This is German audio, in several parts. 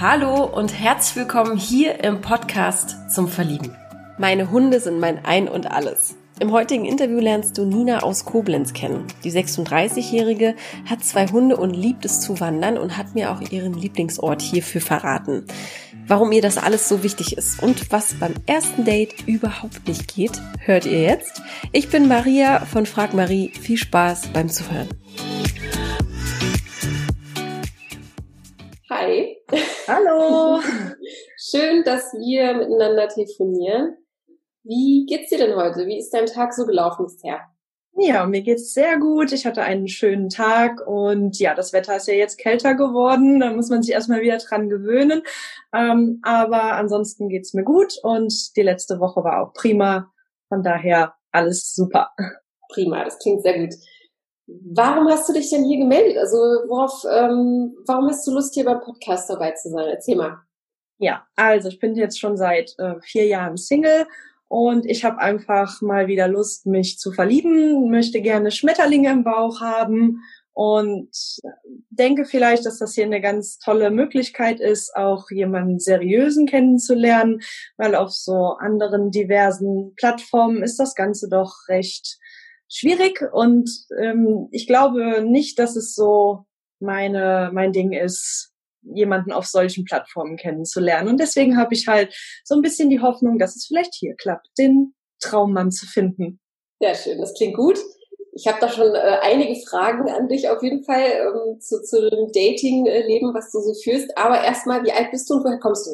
Hallo und herzlich willkommen hier im Podcast zum Verlieben. Meine Hunde sind mein Ein und alles. Im heutigen Interview lernst du Nina aus Koblenz kennen. Die 36-Jährige hat zwei Hunde und liebt es zu wandern und hat mir auch ihren Lieblingsort hierfür verraten. Warum ihr das alles so wichtig ist und was beim ersten Date überhaupt nicht geht, hört ihr jetzt. Ich bin Maria von Frag Marie. Viel Spaß beim Zuhören. Hi. Hallo. Schön, dass wir miteinander telefonieren. Wie geht's dir denn heute? Wie ist dein Tag so gelaufen bisher? Ja, mir geht's sehr gut. Ich hatte einen schönen Tag und ja, das Wetter ist ja jetzt kälter geworden. Da muss man sich erstmal wieder dran gewöhnen. Ähm, aber ansonsten geht's mir gut und die letzte Woche war auch prima. Von daher alles super. Prima, das klingt sehr gut. Warum hast du dich denn hier gemeldet? Also worauf, ähm, warum hast du Lust, hier beim Podcast dabei zu sein? Erzähl mal. Ja, also ich bin jetzt schon seit äh, vier Jahren Single und ich habe einfach mal wieder Lust, mich zu verlieben, möchte gerne Schmetterlinge im Bauch haben und denke vielleicht, dass das hier eine ganz tolle Möglichkeit ist, auch jemanden seriösen kennenzulernen, weil auf so anderen diversen Plattformen ist das Ganze doch recht schwierig und ähm, ich glaube nicht, dass es so meine mein Ding ist, jemanden auf solchen Plattformen kennenzulernen. Und deswegen habe ich halt so ein bisschen die Hoffnung, dass es vielleicht hier klappt, den Traummann zu finden. Sehr schön, das klingt gut. Ich habe da schon äh, einige Fragen an dich auf jeden Fall ähm, zu, zu dem Dating-Leben, was du so führst. Aber erstmal, wie alt bist du und woher kommst du?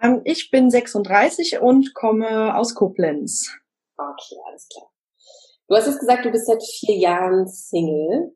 Ähm, ich bin 36 und komme aus Koblenz. Okay, alles klar. Du hast jetzt gesagt, du bist seit vier Jahren Single.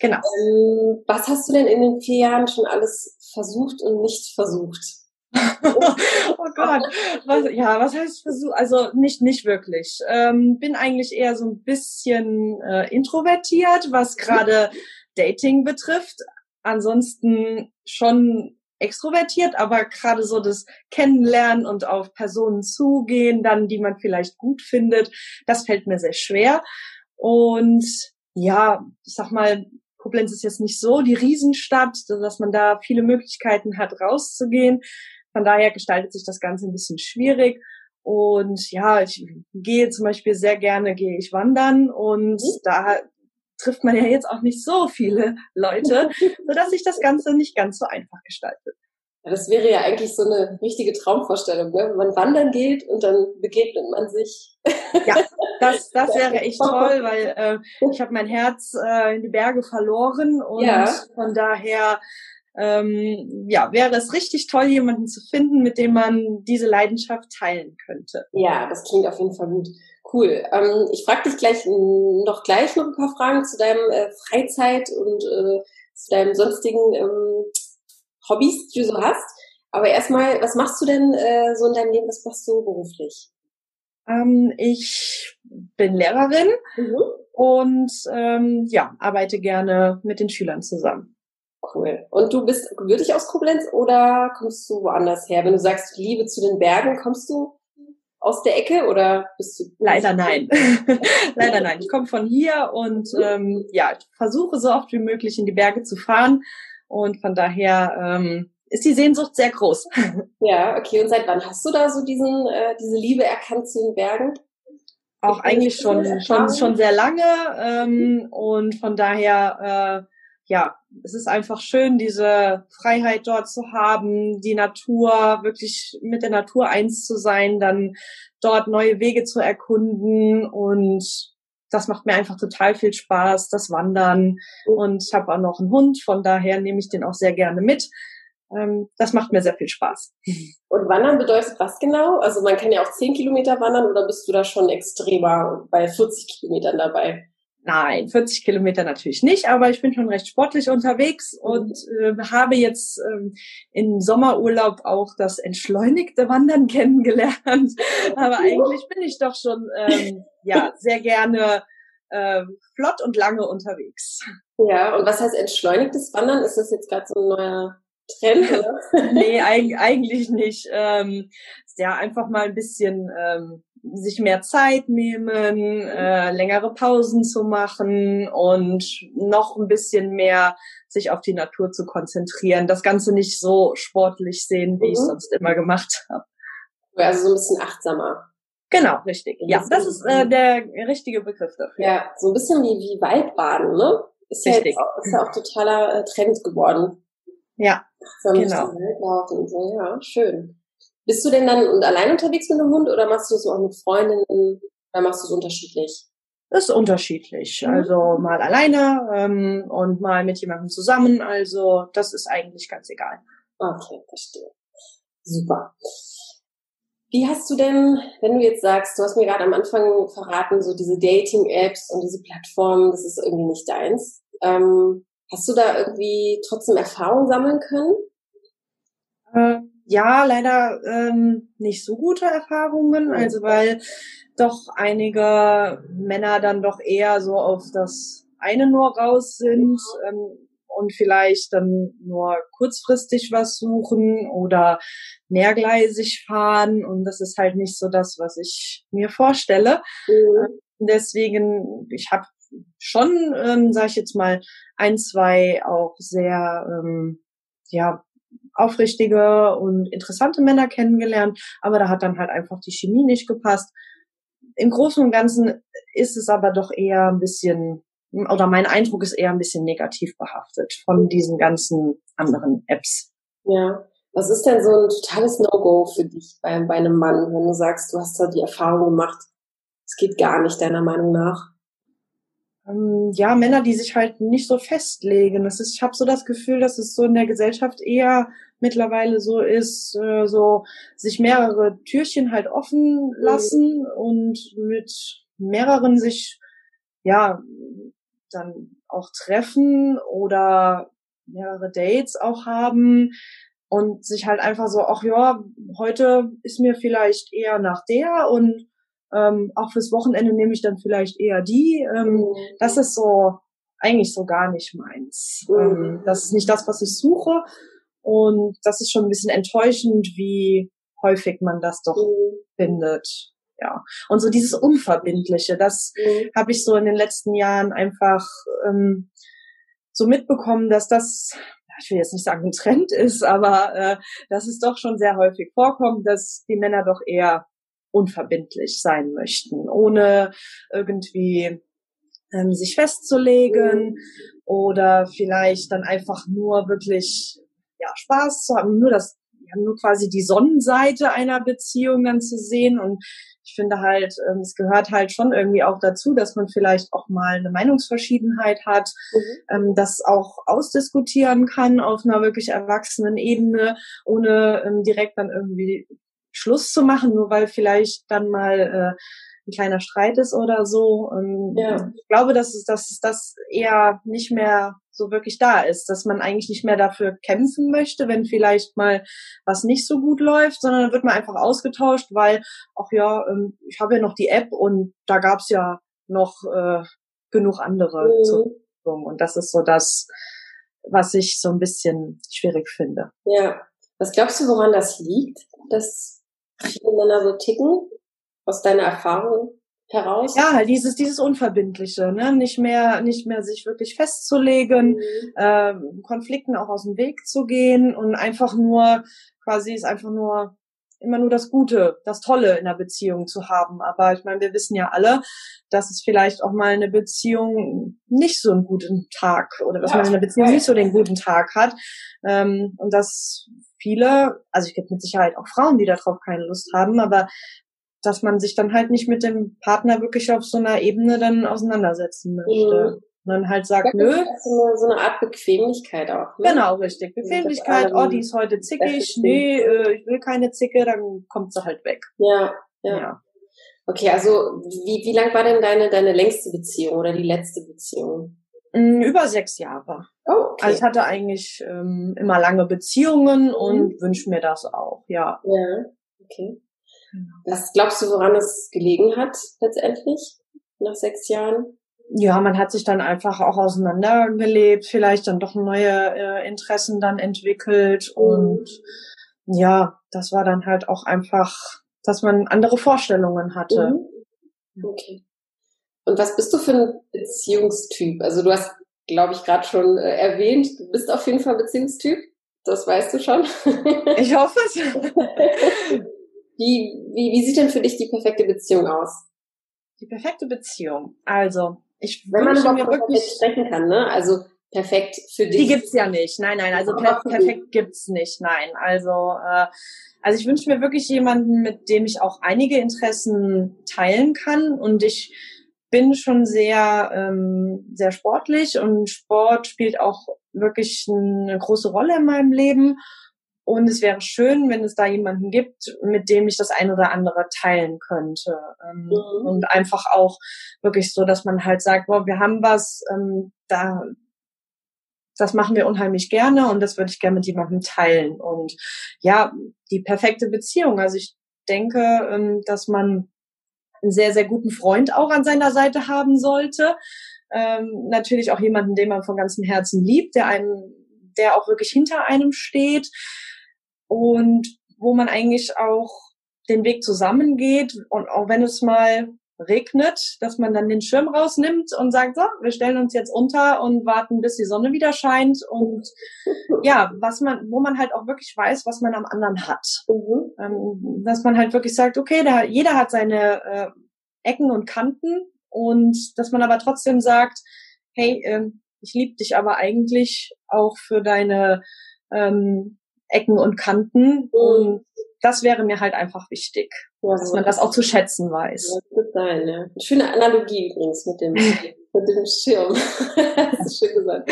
Genau. Ähm, was hast du denn in den vier Jahren schon alles versucht und nicht versucht? oh Gott, was, ja, was heißt versucht? Also nicht nicht wirklich. Ähm, bin eigentlich eher so ein bisschen äh, introvertiert, was gerade Dating betrifft. Ansonsten schon extrovertiert, aber gerade so das Kennenlernen und auf Personen zugehen, dann die man vielleicht gut findet, das fällt mir sehr schwer. Und ja, ich sag mal, Koblenz ist jetzt nicht so die Riesenstadt, dass man da viele Möglichkeiten hat, rauszugehen. Von daher gestaltet sich das Ganze ein bisschen schwierig. Und ja, ich gehe zum Beispiel sehr gerne, gehe ich wandern und mhm. da trifft man ja jetzt auch nicht so viele Leute, sodass sich das Ganze nicht ganz so einfach gestaltet. Ja, das wäre ja eigentlich so eine richtige Traumvorstellung, ne? wenn man wandern geht und dann begegnet man sich. Ja, das, das wäre echt toll, weil äh, ich habe mein Herz äh, in die Berge verloren und ja. von daher ähm, ja, wäre es richtig toll, jemanden zu finden, mit dem man diese Leidenschaft teilen könnte. Ja, das klingt auf jeden Fall gut. Cool. Ähm, ich frage dich gleich noch gleich noch ein paar Fragen zu deinem äh, Freizeit und äh, zu deinem sonstigen ähm, Hobbys, die du so hast. Aber erstmal, was machst du denn äh, so in deinem Leben? Was machst du beruflich? Ähm, ich bin Lehrerin mhm. und ähm, ja, arbeite gerne mit den Schülern zusammen. Cool. Und du bist gebürtig aus Koblenz oder kommst du woanders her? Wenn du sagst Liebe zu den Bergen, kommst du aus der Ecke oder bist du? Leider nein. Leider nein. Ich komme von hier und ähm, ja, ich versuche so oft wie möglich in die Berge zu fahren. Und von daher ähm, ist die Sehnsucht sehr groß. Ja, okay. Und seit wann hast du da so diesen, äh, diese Liebe erkannt zu den Bergen? Auch ich eigentlich schon, schon, schon sehr lange. Ähm, und von daher, äh, ja, es ist einfach schön, diese Freiheit dort zu haben, die Natur, wirklich mit der Natur eins zu sein, dann dort neue Wege zu erkunden und das macht mir einfach total viel Spaß, das Wandern. Und ich habe auch noch einen Hund, von daher nehme ich den auch sehr gerne mit. Ähm, das macht mir sehr viel Spaß. Und Wandern bedeutet was genau? Also man kann ja auch 10 Kilometer wandern oder bist du da schon extremer bei 40 Kilometern dabei? Nein, 40 Kilometer natürlich nicht, aber ich bin schon recht sportlich unterwegs und äh, habe jetzt ähm, im Sommerurlaub auch das entschleunigte Wandern kennengelernt. aber eigentlich bin ich doch schon ähm, ja sehr gerne äh, flott und lange unterwegs. Ja, und was heißt entschleunigtes Wandern? Ist das jetzt gerade so ein neuer Trend? Oder? nee, eig eigentlich nicht. Ähm, ja, einfach mal ein bisschen ähm, sich mehr Zeit nehmen, äh, längere Pausen zu machen und noch ein bisschen mehr sich auf die Natur zu konzentrieren. Das Ganze nicht so sportlich sehen, wie mhm. ich sonst immer gemacht habe. Also so ein bisschen achtsamer. Genau, richtig. Ja, das ist äh, der richtige Begriff dafür. Ja, so ein bisschen wie, wie Waldbaden, ne? Ist ja, jetzt auch, ist ja auch totaler äh, Trend geworden. Ja, Achtsam genau. Waldlaufen und so, ja, schön. Bist du denn dann allein unterwegs mit dem Hund oder machst du es auch mit Freundinnen oder machst du es unterschiedlich? Das ist unterschiedlich. Mhm. Also mal alleine ähm, und mal mit jemandem zusammen. Also das ist eigentlich ganz egal. Okay, verstehe. Super. Wie hast du denn, wenn du jetzt sagst, du hast mir gerade am Anfang verraten, so diese Dating-Apps und diese Plattformen, das ist irgendwie nicht deins. Ähm, hast du da irgendwie trotzdem Erfahrung sammeln können? Äh, ja, leider ähm, nicht so gute Erfahrungen, also weil doch einige Männer dann doch eher so auf das eine nur raus sind. Ähm, und vielleicht dann nur kurzfristig was suchen oder mehrgleisig fahren. Und das ist halt nicht so das, was ich mir vorstelle. Mhm. Deswegen, ich habe schon, ähm, sage ich jetzt mal, ein, zwei auch sehr ähm, ja aufrichtige und interessante Männer kennengelernt, aber da hat dann halt einfach die Chemie nicht gepasst. Im Großen und Ganzen ist es aber doch eher ein bisschen oder mein Eindruck ist eher ein bisschen negativ behaftet von diesen ganzen anderen Apps. Ja. Was ist denn so ein totales No-Go für dich bei, bei einem Mann, wenn du sagst, du hast da die Erfahrung gemacht, es geht gar nicht deiner Meinung nach? Ähm, ja, Männer, die sich halt nicht so festlegen. Das ist, ich habe so das Gefühl, dass es so in der Gesellschaft eher mittlerweile so ist, äh, so sich mehrere Türchen halt offen mhm. lassen und mit mehreren sich ja dann auch treffen oder mehrere Dates auch haben und sich halt einfach so, ach ja, heute ist mir vielleicht eher nach der und ähm, auch fürs Wochenende nehme ich dann vielleicht eher die. Ähm, mhm. Das ist so eigentlich so gar nicht meins. Mhm. Ähm, das ist nicht das, was ich suche. Und das ist schon ein bisschen enttäuschend, wie häufig man das doch mhm. findet ja. Und so dieses Unverbindliche, das mhm. habe ich so in den letzten Jahren einfach ähm, so mitbekommen, dass das, ich will jetzt nicht sagen, ein Trend ist, aber äh, dass es doch schon sehr häufig vorkommt, dass die Männer doch eher unverbindlich sein möchten, ohne irgendwie ähm, sich festzulegen oder vielleicht dann einfach nur wirklich ja Spaß zu haben, nur das ja, nur quasi die Sonnenseite einer Beziehung dann zu sehen und ich finde halt, ähm, es gehört halt schon irgendwie auch dazu, dass man vielleicht auch mal eine Meinungsverschiedenheit hat, mhm. ähm, das auch ausdiskutieren kann auf einer wirklich erwachsenen Ebene, ohne ähm, direkt dann irgendwie Schluss zu machen, nur weil vielleicht dann mal äh, ein kleiner Streit ist oder so. Ähm, ja. Ich glaube, dass es, dass das eher nicht mehr so wirklich da ist, dass man eigentlich nicht mehr dafür kämpfen möchte, wenn vielleicht mal was nicht so gut läuft, sondern dann wird man einfach ausgetauscht, weil, ach ja, ähm, ich habe ja noch die App und da gab's ja noch äh, genug andere mhm. zur Verfügung. Und das ist so das, was ich so ein bisschen schwierig finde. Ja. Was glaubst du, woran das liegt, dass viele Männer so ticken? Aus deiner Erfahrung? heraus? Ja, halt dieses, dieses Unverbindliche, ne? Nicht mehr, nicht mehr sich wirklich festzulegen, mhm. äh, Konflikten auch aus dem Weg zu gehen und einfach nur, quasi ist einfach nur immer nur das Gute, das Tolle in der Beziehung zu haben. Aber ich meine, wir wissen ja alle, dass es vielleicht auch mal eine Beziehung nicht so einen guten Tag oder dass ja, man in der Beziehung nicht so den guten Tag hat. Ähm, und dass viele, also ich gibt mit Sicherheit auch Frauen, die darauf keine Lust haben, aber dass man sich dann halt nicht mit dem Partner wirklich auf so einer Ebene dann auseinandersetzen möchte. Mhm. Und dann halt sagt, nö. Das ist so eine Art Bequemlichkeit auch. Ne? Genau, richtig. Bequemlichkeit, oh, die ist heute zickig, nee, äh, ich will keine Zicke, dann kommt sie halt weg. Ja, ja. ja. Okay, also wie, wie lang war denn deine, deine längste Beziehung oder die letzte Beziehung? Mm, über sechs Jahre. Oh, okay. Also ich hatte eigentlich ähm, immer lange Beziehungen und mhm. wünsche mir das auch, ja. Ja, okay. Genau. Was glaubst du, woran es gelegen hat letztendlich nach sechs Jahren? Ja, man hat sich dann einfach auch auseinandergelebt, vielleicht dann doch neue äh, Interessen dann entwickelt mhm. und ja, das war dann halt auch einfach dass man andere Vorstellungen hatte. Mhm. Okay. Und was bist du für ein Beziehungstyp? Also du hast, glaube ich, gerade schon äh, erwähnt, du bist auf jeden Fall Beziehungstyp. Das weißt du schon. Ich hoffe es. Wie, wie, wie sieht denn für dich die perfekte Beziehung aus? Die perfekte Beziehung. Also, ich Wenn man überhaupt wirklich sprechen kann, ne? Also perfekt für dich. Die gibt's ja nicht. Nein, nein, also per perfekt gibt's nicht. Nein, also äh, also ich wünsche mir wirklich jemanden, mit dem ich auch einige Interessen teilen kann und ich bin schon sehr ähm, sehr sportlich und Sport spielt auch wirklich eine große Rolle in meinem Leben und es wäre schön, wenn es da jemanden gibt, mit dem ich das ein oder andere teilen könnte. Ähm, mhm. Und einfach auch wirklich so, dass man halt sagt, boah, wir haben was, ähm, da, das machen wir unheimlich gerne und das würde ich gerne mit jemandem teilen. Und ja, die perfekte Beziehung. Also ich denke, ähm, dass man einen sehr, sehr guten Freund auch an seiner Seite haben sollte. Ähm, natürlich auch jemanden, den man von ganzem Herzen liebt, der einem, der auch wirklich hinter einem steht und wo man eigentlich auch den Weg zusammengeht und auch wenn es mal regnet, dass man dann den Schirm rausnimmt und sagt, so, wir stellen uns jetzt unter und warten, bis die Sonne wieder scheint und ja, was man, wo man halt auch wirklich weiß, was man am anderen hat. Mhm. Ähm, dass man halt wirklich sagt, okay, da, jeder hat seine äh, Ecken und Kanten und dass man aber trotzdem sagt, hey, äh, ich liebe dich aber eigentlich auch für deine ähm, Ecken und Kanten. Und das wäre mir halt einfach wichtig, ja, dass man das auch zu schätzen weiß. Ja, total, ja. Schöne Analogie übrigens mit dem, mit dem Schirm. das ist schön gesagt.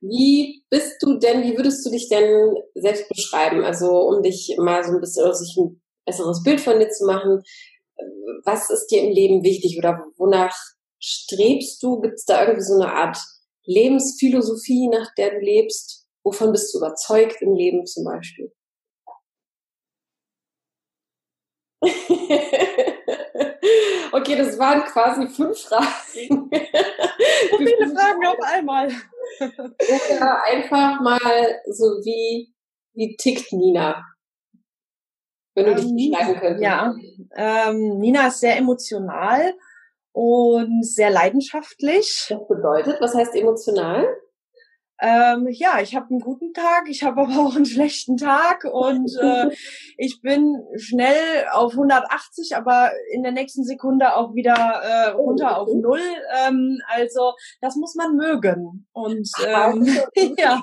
Wie bist du denn, wie würdest du dich denn selbst beschreiben? Also, um dich mal so ein bisschen, oder sich ein besseres Bild von dir zu machen. Was ist dir im Leben wichtig oder wonach strebst du? Gibt es da irgendwie so eine Art Lebensphilosophie, nach der du lebst? Wovon bist du überzeugt im Leben zum Beispiel? okay, das waren quasi fünf Fragen. so viele Fragen auf einmal. Oder einfach mal so wie, wie tickt Nina? Wenn du ähm, dich beschreiben könntest. Ja, ähm, Nina ist sehr emotional und sehr leidenschaftlich. Das bedeutet, was heißt emotional? Ähm, ja, ich habe einen guten Tag, ich habe aber auch einen schlechten Tag und äh, ich bin schnell auf 180, aber in der nächsten Sekunde auch wieder äh, runter auf null. Ähm, also das muss man mögen. Und ähm, ja. ja.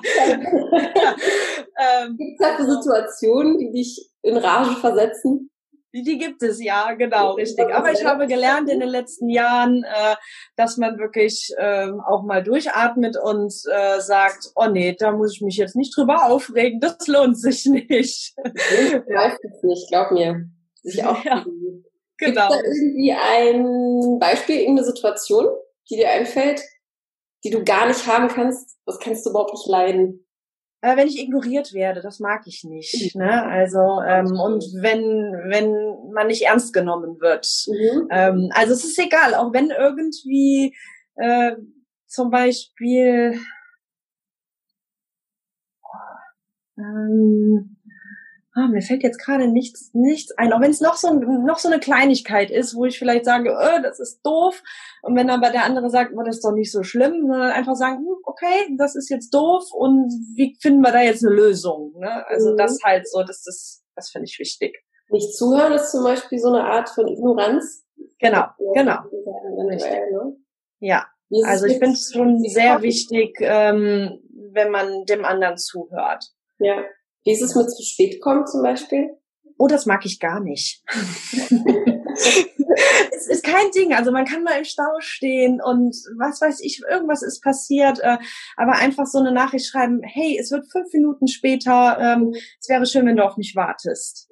Ähm, Gibt es da Situationen, die dich in Rage versetzen? Die gibt es, ja, genau, richtig. Aber ich habe gelernt in den letzten Jahren, äh, dass man wirklich äh, auch mal durchatmet und äh, sagt, oh nee, da muss ich mich jetzt nicht drüber aufregen, das lohnt sich nicht. Weiß es nicht, glaub mir. Sich auch ja, genau. Gibt da irgendwie ein Beispiel, irgendeine Situation, die dir einfällt, die du gar nicht haben kannst? Was kannst du überhaupt nicht leiden? Äh, wenn ich ignoriert werde, das mag ich nicht. Ne? Also ähm, und wenn wenn man nicht ernst genommen wird. Mhm. Ähm, also es ist egal, auch wenn irgendwie äh, zum Beispiel ähm, ah, mir fällt jetzt gerade nichts, nichts ein, auch wenn es noch so, noch so eine Kleinigkeit ist, wo ich vielleicht sage, äh, das ist doof. Und wenn aber der andere sagt, oh, das ist doch nicht so schlimm, sondern einfach sagen, hm, okay, das ist jetzt doof und wie finden wir da jetzt eine Lösung? Ne? Also mhm. das halt so, das, das, das finde ich wichtig. Nicht zuhören ist zum Beispiel so eine Art von Ignoranz. Genau, genau. Ne? Ja, also ich finde es schon sehr wichtig, ähm, wenn man dem anderen zuhört. Ja. Wie ist es mit zu spät kommen zum Beispiel? Oh, das mag ich gar nicht. es ist kein Ding. Also man kann mal im Stau stehen und was weiß ich, irgendwas ist passiert. Äh, aber einfach so eine Nachricht schreiben, hey, es wird fünf Minuten später, ähm, es wäre schön, wenn du auf mich wartest.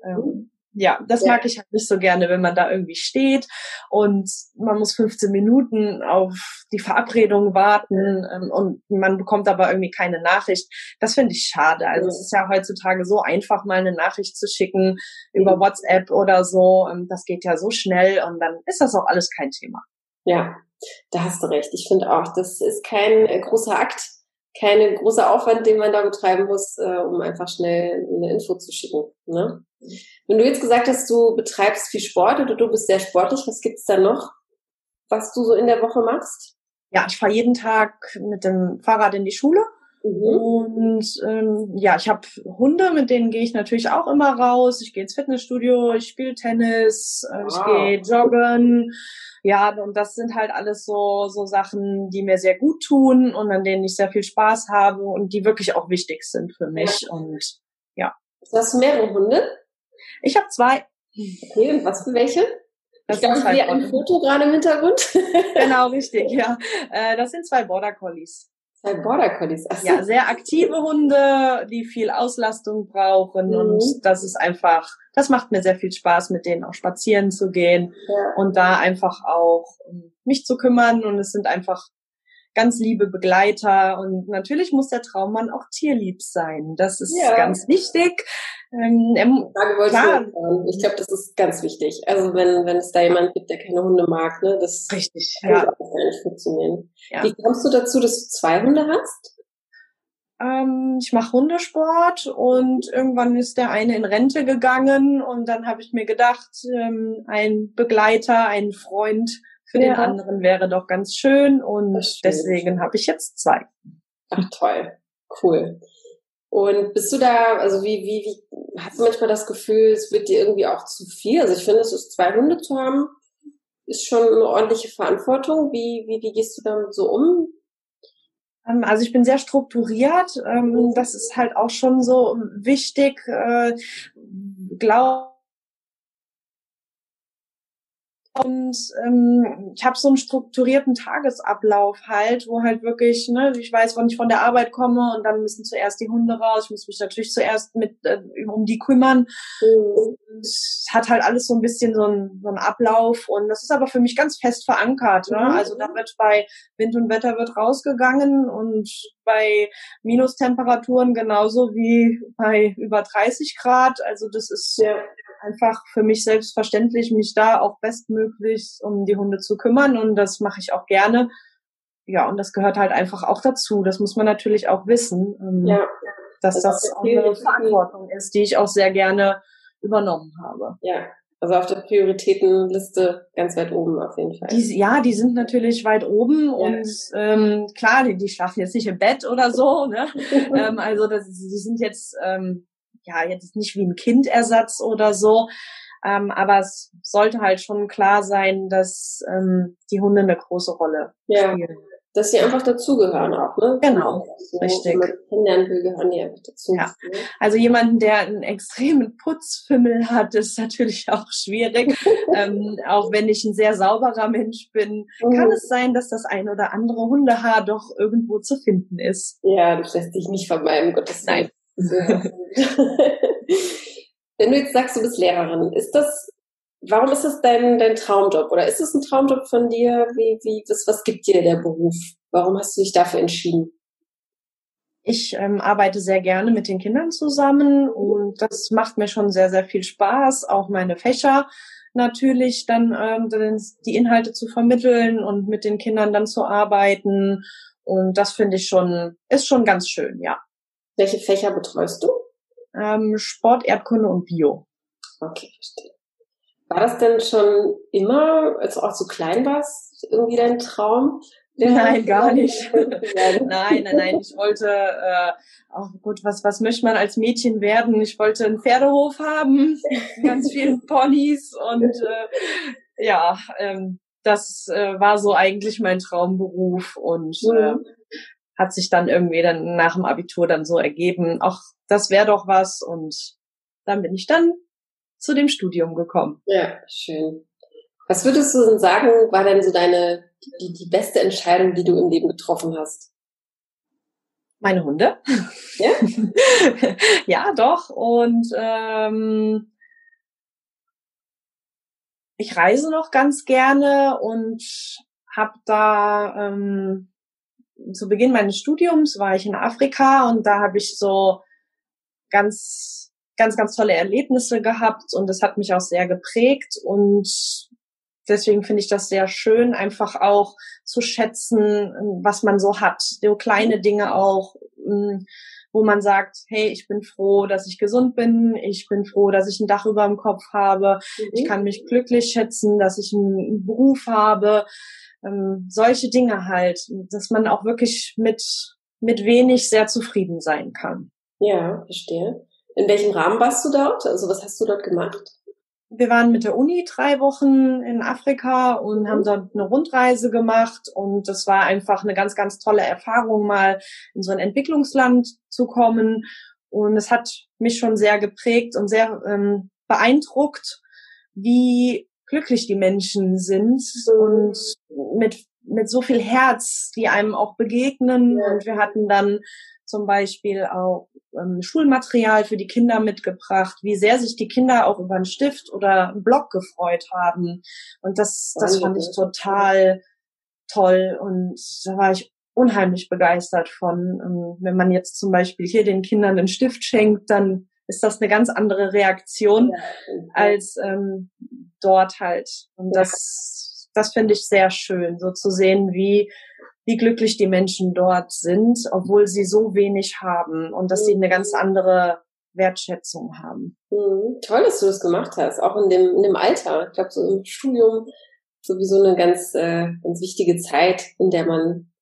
Ja, das ja. mag ich halt nicht so gerne, wenn man da irgendwie steht und man muss 15 Minuten auf die Verabredung warten ähm, und man bekommt aber irgendwie keine Nachricht. Das finde ich schade. Also ja. es ist ja heutzutage so einfach, mal eine Nachricht zu schicken über WhatsApp oder so. Ähm, das geht ja so schnell und dann ist das auch alles kein Thema. Ja, da hast du recht. Ich finde auch, das ist kein äh, großer Akt, keine große Aufwand, den man da betreiben muss, äh, um einfach schnell eine Info zu schicken. Ne? Wenn du jetzt gesagt hast, du betreibst viel Sport oder du bist sehr sportlich, was gibt's da noch, was du so in der Woche machst? Ja, ich fahre jeden Tag mit dem Fahrrad in die Schule. Mhm. Und ähm, ja, ich habe Hunde, mit denen gehe ich natürlich auch immer raus. Ich gehe ins Fitnessstudio, ich spiele Tennis, äh, wow. ich gehe joggen. Ja, und das sind halt alles so, so Sachen, die mir sehr gut tun und an denen ich sehr viel Spaß habe und die wirklich auch wichtig sind für mich. Ja. Und ja. Hast du mehrere Hunde? Ich habe zwei. Okay, und was für welche? Das ich glaube, ich sehe ein Foto gerade im Hintergrund. genau, richtig, ja. Äh, das sind zwei Border Collies. Zwei Border Collies. Ach Ja, sehr aktive Hunde, die viel Auslastung brauchen mhm. und das ist einfach, das macht mir sehr viel Spaß, mit denen auch spazieren zu gehen ja. und da einfach auch mich zu kümmern und es sind einfach ganz liebe Begleiter und natürlich muss der Traummann auch tierlieb sein. Das ist ja. ganz wichtig. Ähm, klar, ich glaube, das ist ganz wichtig. Also wenn, wenn es da jemand gibt, der keine Hunde mag, ne, das Richtig, kann ja. auch nicht funktionieren. Ja. Wie kommst du dazu, dass du zwei Hunde hast? Ähm, ich mache Hundesport und irgendwann ist der eine in Rente gegangen und dann habe ich mir gedacht, ähm, ein Begleiter, ein Freund für ja. den anderen wäre doch ganz schön und deswegen habe ich jetzt zwei. Ach toll, cool. Und bist du da, also wie, wie, wie, hast du manchmal das Gefühl, es wird dir irgendwie auch zu viel? Also ich finde, es ist zwei Hunde zu haben, ist schon eine ordentliche Verantwortung. Wie, wie, wie gehst du damit so um? Ähm, also ich bin sehr strukturiert. Ähm, das ist halt auch schon so wichtig. Äh, Glaube und ähm, ich habe so einen strukturierten Tagesablauf halt, wo halt wirklich, ne, ich weiß, wann ich von der Arbeit komme und dann müssen zuerst die Hunde raus. Ich muss mich natürlich zuerst mit äh, um die kümmern. Mhm. Und es hat halt alles so ein bisschen so einen so einen Ablauf und das ist aber für mich ganz fest verankert. Ne? Mhm. Also da wird bei Wind und Wetter wird rausgegangen und bei Minustemperaturen genauso wie bei über 30 Grad. Also das ist ja einfach für mich selbstverständlich, mich da auch bestmöglich um die Hunde zu kümmern und das mache ich auch gerne. Ja, und das gehört halt einfach auch dazu. Das muss man natürlich auch wissen, ähm, ja. dass also das auch eine Verantwortung ist, die ich auch sehr gerne übernommen habe. Ja, also auf der Prioritätenliste ganz weit oben auf jeden Fall. Die, ja, die sind natürlich weit oben ja. und ähm, klar, die, die schlafen jetzt nicht im Bett oder so. Ne? ähm, also das, die sind jetzt ähm, ja, jetzt nicht wie ein Kindersatz oder so. Ähm, aber es sollte halt schon klar sein, dass ähm, die Hunde eine große Rolle ja. spielen. Dass sie einfach dazugehören auch, ne? Genau, so, richtig. Kennenlernen will, gehören die einfach dazu. Ja. Also jemanden, der einen extremen Putzfimmel hat, ist natürlich auch schwierig. ähm, auch wenn ich ein sehr sauberer Mensch bin, mhm. kann es sein, dass das ein oder andere Hundehaar doch irgendwo zu finden ist. Ja, das lässt sich nicht vermeiden, Gottes Willen. Wenn du jetzt sagst, du bist Lehrerin, ist das, warum ist das dein, dein Traumjob? Oder ist es ein Traumjob von dir? Wie, wie, was, was gibt dir der Beruf? Warum hast du dich dafür entschieden? Ich ähm, arbeite sehr gerne mit den Kindern zusammen und das macht mir schon sehr, sehr viel Spaß. Auch meine Fächer natürlich dann ähm, die Inhalte zu vermitteln und mit den Kindern dann zu arbeiten. Und das finde ich schon, ist schon ganz schön, ja. Welche Fächer betreust du? Ähm, Sport, Erdkunde und Bio. Okay, verstehe. War das denn schon immer, als du auch so klein warst, irgendwie dein Traum? Nein, gar nicht. nein, nein, nein. Ich wollte, äh, oh gut, was, was möchte man als Mädchen werden? Ich wollte einen Pferdehof haben, ganz vielen Ponys und äh, ja, ähm, das äh, war so eigentlich mein Traumberuf und äh, hat sich dann irgendwie dann nach dem Abitur dann so ergeben, ach, das wäre doch was und dann bin ich dann zu dem Studium gekommen. Ja, schön. Was würdest du denn sagen, war denn so deine, die, die beste Entscheidung, die du im Leben getroffen hast? Meine Hunde. Ja? ja, doch. Und ähm, ich reise noch ganz gerne und habe da ähm, zu Beginn meines Studiums war ich in Afrika und da habe ich so ganz, ganz, ganz tolle Erlebnisse gehabt und das hat mich auch sehr geprägt und deswegen finde ich das sehr schön, einfach auch zu schätzen, was man so hat. So kleine Dinge auch, wo man sagt, hey, ich bin froh, dass ich gesund bin, ich bin froh, dass ich ein Dach über dem Kopf habe, mhm. ich kann mich glücklich schätzen, dass ich einen Beruf habe, ähm, solche Dinge halt, dass man auch wirklich mit, mit wenig sehr zufrieden sein kann. Ja, verstehe. In welchem Rahmen warst du dort? Also was hast du dort gemacht? Wir waren mit der Uni drei Wochen in Afrika und mhm. haben dort eine Rundreise gemacht und das war einfach eine ganz, ganz tolle Erfahrung, mal in so ein Entwicklungsland zu kommen und es hat mich schon sehr geprägt und sehr ähm, beeindruckt, wie glücklich die Menschen sind und mit mit so viel Herz, die einem auch begegnen. Und wir hatten dann zum Beispiel auch ähm, Schulmaterial für die Kinder mitgebracht, wie sehr sich die Kinder auch über einen Stift oder einen Block gefreut haben. Und das, das fand ich total toll. Und da war ich unheimlich begeistert von. Ähm, wenn man jetzt zum Beispiel hier den Kindern einen Stift schenkt, dann ist das eine ganz andere Reaktion ja, als ähm, dort halt. Und das, das finde ich sehr schön, so zu sehen, wie wie glücklich die Menschen dort sind, obwohl sie so wenig haben und dass sie eine ganz mhm. andere Wertschätzung haben. Mhm. Toll, dass du das gemacht hast, auch in dem, in dem Alter. Ich glaube, so im Studium sowieso eine ganz, äh, ganz wichtige Zeit, in der man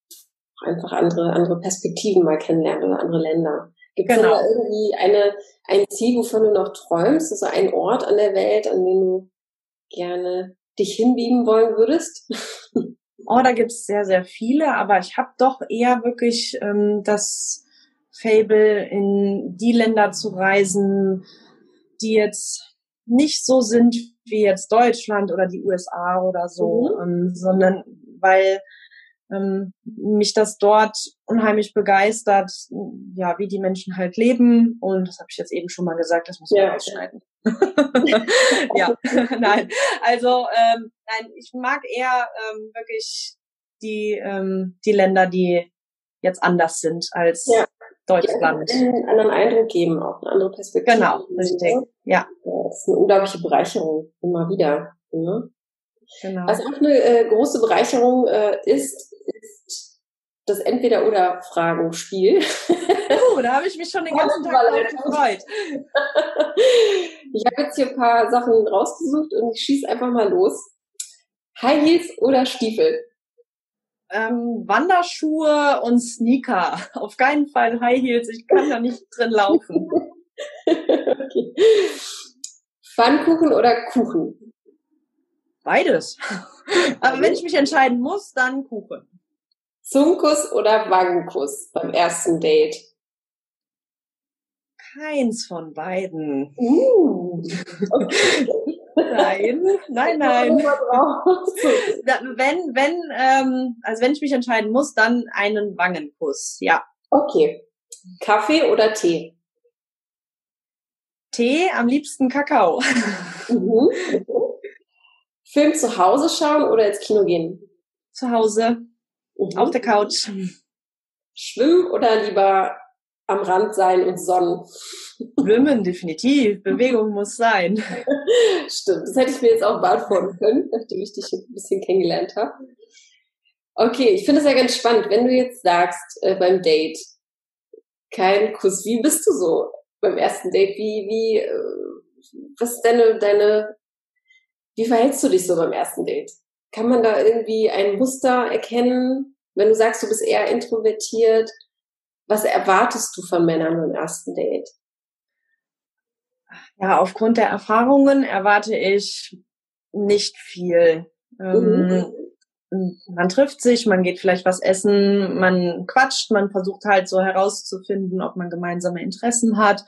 einfach andere, andere Perspektiven mal kennenlernt oder andere Länder. Gibt es genau. da irgendwie eine, ein Ziel, wovon du noch träumst? Also ein Ort an der Welt, an dem du gerne dich hinbieben wollen würdest? Oh, da gibt's sehr, sehr viele, aber ich habe doch eher wirklich ähm, das Fable, in die Länder zu reisen, die jetzt nicht so sind wie jetzt Deutschland oder die USA oder so, mhm. ähm, sondern weil ähm, mich das dort unheimlich begeistert, ja, wie die Menschen halt leben. Und das habe ich jetzt eben schon mal gesagt, das muss man ja. ausschneiden. ja, nein. Also ähm, nein, ich mag eher ähm, wirklich die die, die Länder, die jetzt anders sind als ja. Deutschland. Einen anderen Eindruck geben, auch eine andere Perspektive. Genau, richtig. Ja. Das ist eine unglaubliche Bereicherung immer wieder. Ne? Genau. Was auch eine äh, große Bereicherung äh, ist, ist das Entweder-Oder-Fragen-Spiel. Oh, da habe ich mich schon den ganzen Tag gefreut. ich habe jetzt hier ein paar Sachen rausgesucht und ich schieße einfach mal los. High Heels oder Stiefel? Ähm, Wanderschuhe und Sneaker. Auf keinen Fall High Heels. Ich kann da nicht drin laufen. okay. Pfannkuchen oder Kuchen? Beides. Aber wenn ich mich entscheiden muss, dann Kuchen. Zungenkuss oder Wangenkuss beim ersten Date? Keins von beiden. Uh. Okay. nein, nein, nein. wenn, wenn, ähm, also wenn ich mich entscheiden muss, dann einen Wangenkuss, ja. Okay. Kaffee oder Tee? Tee, am liebsten Kakao. Mhm. Film zu Hause schauen oder ins Kino gehen? Zu Hause. Mhm. Auf der Couch. Schwimmen oder lieber am Rand sein und sonnen? Schwimmen, definitiv. Bewegung muss sein. Stimmt, das hätte ich mir jetzt auch beantworten können, nachdem ich dich ein bisschen kennengelernt habe. Okay, ich finde es ja ganz spannend, wenn du jetzt sagst äh, beim Date, kein Kuss, wie bist du so beim ersten Date? Wie, wie, äh, was ist deine, deine wie verhältst du dich so beim ersten Date? Kann man da irgendwie ein Muster erkennen? Wenn du sagst, du bist eher introvertiert, was erwartest du von Männern beim ersten Date? Ja, aufgrund der Erfahrungen erwarte ich nicht viel. Ähm, mhm. Man trifft sich, man geht vielleicht was essen, man quatscht, man versucht halt so herauszufinden, ob man gemeinsame Interessen hat.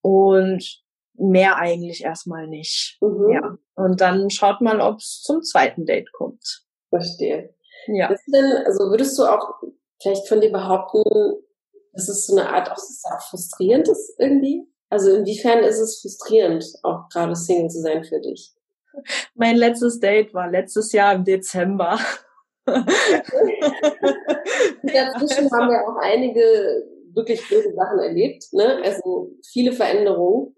Und mehr eigentlich erstmal nicht. Mhm. Ja. Und dann schaut man, ob es zum zweiten Date kommt. Verstehe. Ja. Ist denn, also würdest du auch vielleicht von dir behaupten, dass es so eine Art auch, auch frustrierend ist irgendwie? Also inwiefern ist es frustrierend, auch gerade Single zu sein für dich? Mein letztes Date war letztes Jahr im Dezember. Dazwischen haben wir auch einige wirklich blöde Sachen erlebt, ne? Also viele Veränderungen.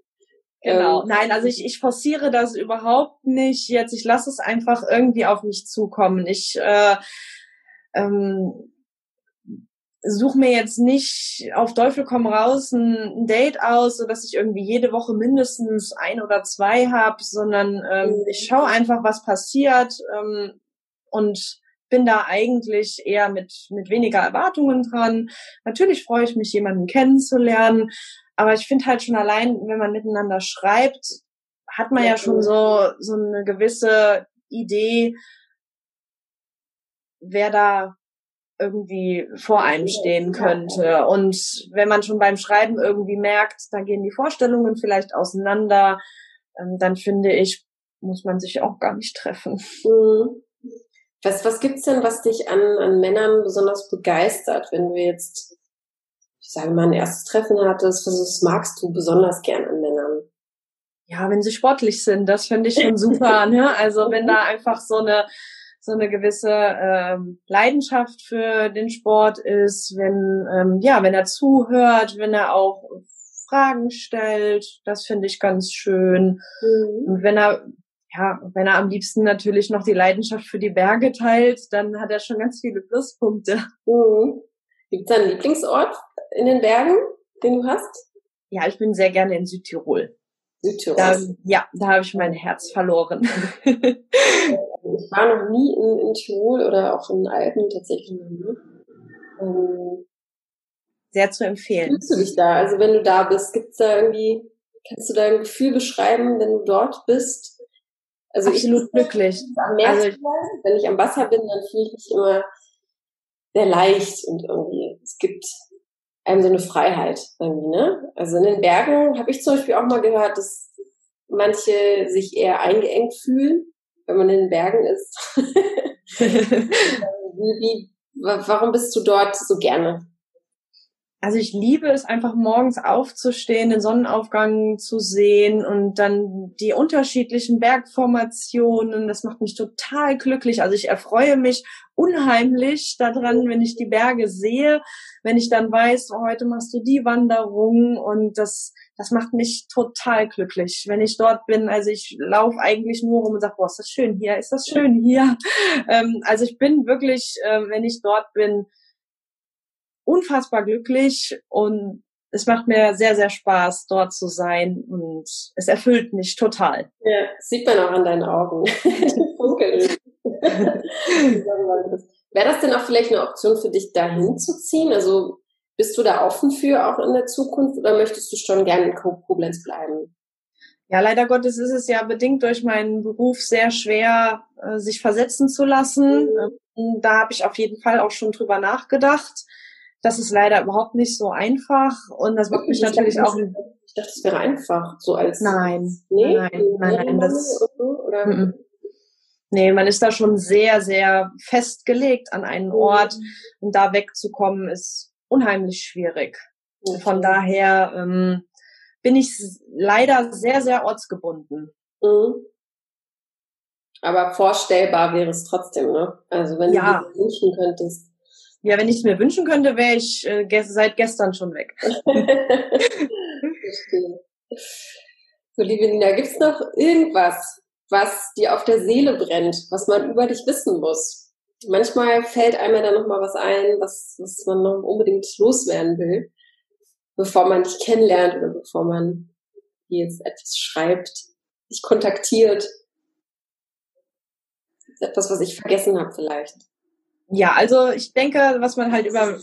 Genau. Ähm, Nein, also ich, ich forciere das überhaupt nicht jetzt. Ich lasse es einfach irgendwie auf mich zukommen. Ich äh, ähm, suche mir jetzt nicht auf Teufel komm raus ein, Date aus, so dass ich irgendwie jede Woche mindestens ein oder zwei habe, sondern ähm, mhm. ich schaue einfach, was passiert ähm, und bin da eigentlich eher mit, mit weniger Erwartungen dran. Natürlich freue ich mich, jemanden kennenzulernen, aber ich finde halt schon allein, wenn man miteinander schreibt, hat man ja schon so, so eine gewisse Idee, wer da irgendwie vor einem stehen könnte. Und wenn man schon beim Schreiben irgendwie merkt, da gehen die Vorstellungen vielleicht auseinander, ähm, dann finde ich, muss man sich auch gar nicht treffen. Mhm. Was, was gibt's denn, was dich an, an Männern besonders begeistert, wenn du jetzt ich sage mal, ein erstes Treffen hattest, was magst du besonders gern an Männern? Ja, wenn sie sportlich sind, das finde ich schon super. ne? Also wenn da einfach so eine so eine gewisse ähm, Leidenschaft für den Sport ist, wenn ähm, ja, wenn er zuhört, wenn er auch Fragen stellt, das finde ich ganz schön. Mhm. Und wenn er ja, wenn er am liebsten natürlich noch die Leidenschaft für die Berge teilt, dann hat er schon ganz viele Pluspunkte. Mhm. Gibt es einen Lieblingsort in den Bergen, den du hast? Ja, ich bin sehr gerne in Südtirol. Südtirol. Da, ja, da habe ich mein Herz verloren. ich war noch nie in, in Tirol oder auch in Alpen tatsächlich. Ähm, sehr zu empfehlen. Fühlst du dich da? Also wenn du da bist, gibt's da irgendwie, kannst du da ein Gefühl beschreiben, wenn du dort bist? Also Absolut ich, glücklich. Am Meer also, wenn ich am Wasser bin, dann fühle ich mich immer sehr leicht und irgendwie, es gibt einem so eine Freiheit irgendwie, ne? Also in den Bergen habe ich zum Beispiel auch mal gehört, dass manche sich eher eingeengt fühlen, wenn man in den Bergen ist. wie, wie, warum bist du dort so gerne? Also ich liebe es einfach morgens aufzustehen, den Sonnenaufgang zu sehen und dann die unterschiedlichen Bergformationen. Das macht mich total glücklich. Also ich erfreue mich unheimlich daran, wenn ich die Berge sehe, wenn ich dann weiß, oh, heute machst du die Wanderung und das, das macht mich total glücklich, wenn ich dort bin. Also ich laufe eigentlich nur rum und sage, boah, ist das schön hier, ist das schön hier. Ähm, also ich bin wirklich, äh, wenn ich dort bin, unfassbar glücklich und es macht mir sehr, sehr Spaß, dort zu sein und es erfüllt mich total. Ja, sieht man auch an deinen Augen. Wäre das denn auch vielleicht eine Option für dich, dahin zu ziehen? Also bist du da offen für auch in der Zukunft oder möchtest du schon gerne in Koblenz bleiben? Ja, leider Gottes ist es ja bedingt durch meinen Beruf sehr schwer, äh, sich versetzen zu lassen. Mhm. Da habe ich auf jeden Fall auch schon drüber nachgedacht. Das ist leider überhaupt nicht so einfach und das macht mich ich natürlich dachte, auch. Ich dachte, es wäre einfach, so als. Nein, nee, nein, nein, nein, das. Oder? Mm Nee, man ist da schon sehr, sehr festgelegt an einen Ort und da wegzukommen ist unheimlich schwierig. Von daher ähm, bin ich leider sehr, sehr ortsgebunden. Mhm. Aber vorstellbar wäre es trotzdem, ne? Also wenn ja. du wünschen könntest. Ja, wenn ich es mir wünschen könnte, wäre ich äh, seit gestern schon weg. So, liebe Nina, gibt's noch irgendwas, was dir auf der Seele brennt, was man über dich wissen muss? Manchmal fällt einem dann noch mal was ein, was, was man noch unbedingt loswerden will, bevor man dich kennenlernt oder bevor man jetzt etwas schreibt, dich kontaktiert. Etwas, was ich vergessen habe vielleicht. Ja, also ich denke, was man halt über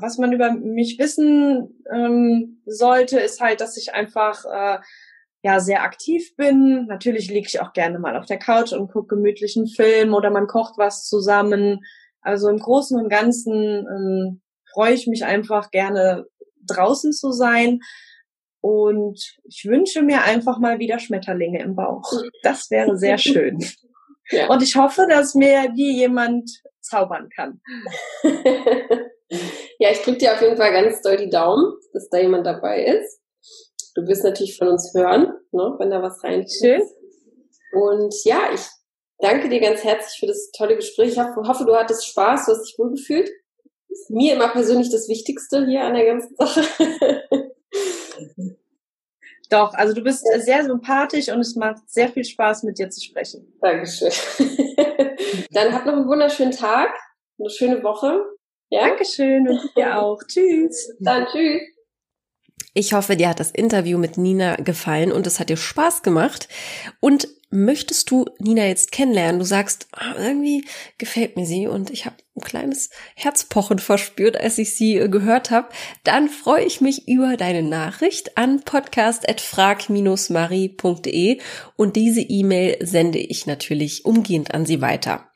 was man über mich wissen ähm, sollte, ist halt, dass ich einfach äh, ja sehr aktiv bin. Natürlich liege ich auch gerne mal auf der Couch und gucke gemütlichen Film oder man kocht was zusammen. Also im Großen und Ganzen ähm, freue ich mich einfach gerne draußen zu sein. Und ich wünsche mir einfach mal wieder Schmetterlinge im Bauch. Das wäre sehr schön. Ja. Und ich hoffe, dass mir die jemand zaubern kann. ja, ich drücke dir auf jeden Fall ganz doll die Daumen, dass da jemand dabei ist. Du wirst natürlich von uns hören, ne, wenn da was reinkommt. Schön. Und ja, ich danke dir ganz herzlich für das tolle Gespräch. Ich hoffe, du hattest Spaß, du hast dich wohlgefühlt. Mir immer persönlich das Wichtigste hier an der ganzen Sache. Doch, also du bist sehr sympathisch und es macht sehr viel Spaß, mit dir zu sprechen. Dankeschön. Dann habt noch einen wunderschönen Tag, eine schöne Woche. Ja? Dankeschön und dir auch. Tschüss. Dann tschüss. Ich hoffe, dir hat das Interview mit Nina gefallen und es hat dir Spaß gemacht. Und möchtest du Nina jetzt kennenlernen? Du sagst, ah, irgendwie gefällt mir sie und ich habe ein kleines Herzpochen verspürt, als ich sie äh, gehört habe. Dann freue ich mich über deine Nachricht an podcast@frag-marie.de und diese E-Mail sende ich natürlich umgehend an sie weiter.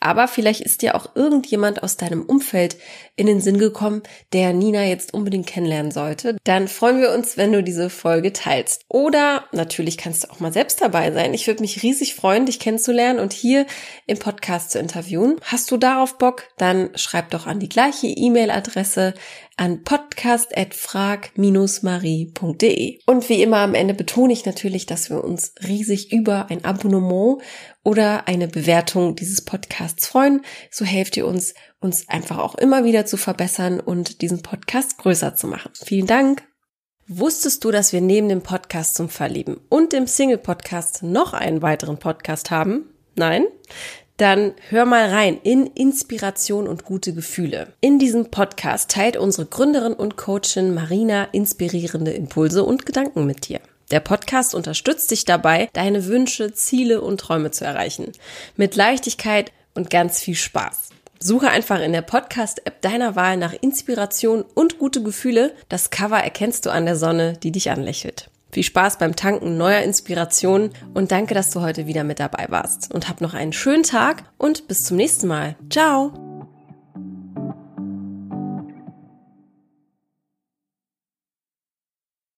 Aber vielleicht ist dir auch irgendjemand aus deinem Umfeld in den Sinn gekommen, der Nina jetzt unbedingt kennenlernen sollte. Dann freuen wir uns, wenn du diese Folge teilst. Oder natürlich kannst du auch mal selbst dabei sein. Ich würde mich riesig freuen, dich kennenzulernen und hier im Podcast zu interviewen. Hast du darauf Bock? Dann schreib doch an die gleiche E-Mail-Adresse an podcast.frag-marie.de. Und wie immer am Ende betone ich natürlich, dass wir uns riesig über ein Abonnement oder eine Bewertung dieses Podcasts freuen. So helft ihr uns, uns einfach auch immer wieder zu verbessern und diesen Podcast größer zu machen. Vielen Dank. Wusstest du, dass wir neben dem Podcast zum Verlieben und dem Single-Podcast noch einen weiteren Podcast haben? Nein? dann hör mal rein in Inspiration und gute Gefühle. In diesem Podcast teilt unsere Gründerin und Coachin Marina inspirierende Impulse und Gedanken mit dir. Der Podcast unterstützt dich dabei, deine Wünsche, Ziele und Träume zu erreichen. Mit Leichtigkeit und ganz viel Spaß. Suche einfach in der Podcast-App deiner Wahl nach Inspiration und gute Gefühle. Das Cover erkennst du an der Sonne, die dich anlächelt. Viel Spaß beim Tanken neuer Inspirationen und danke, dass du heute wieder mit dabei warst. Und hab noch einen schönen Tag und bis zum nächsten Mal. Ciao!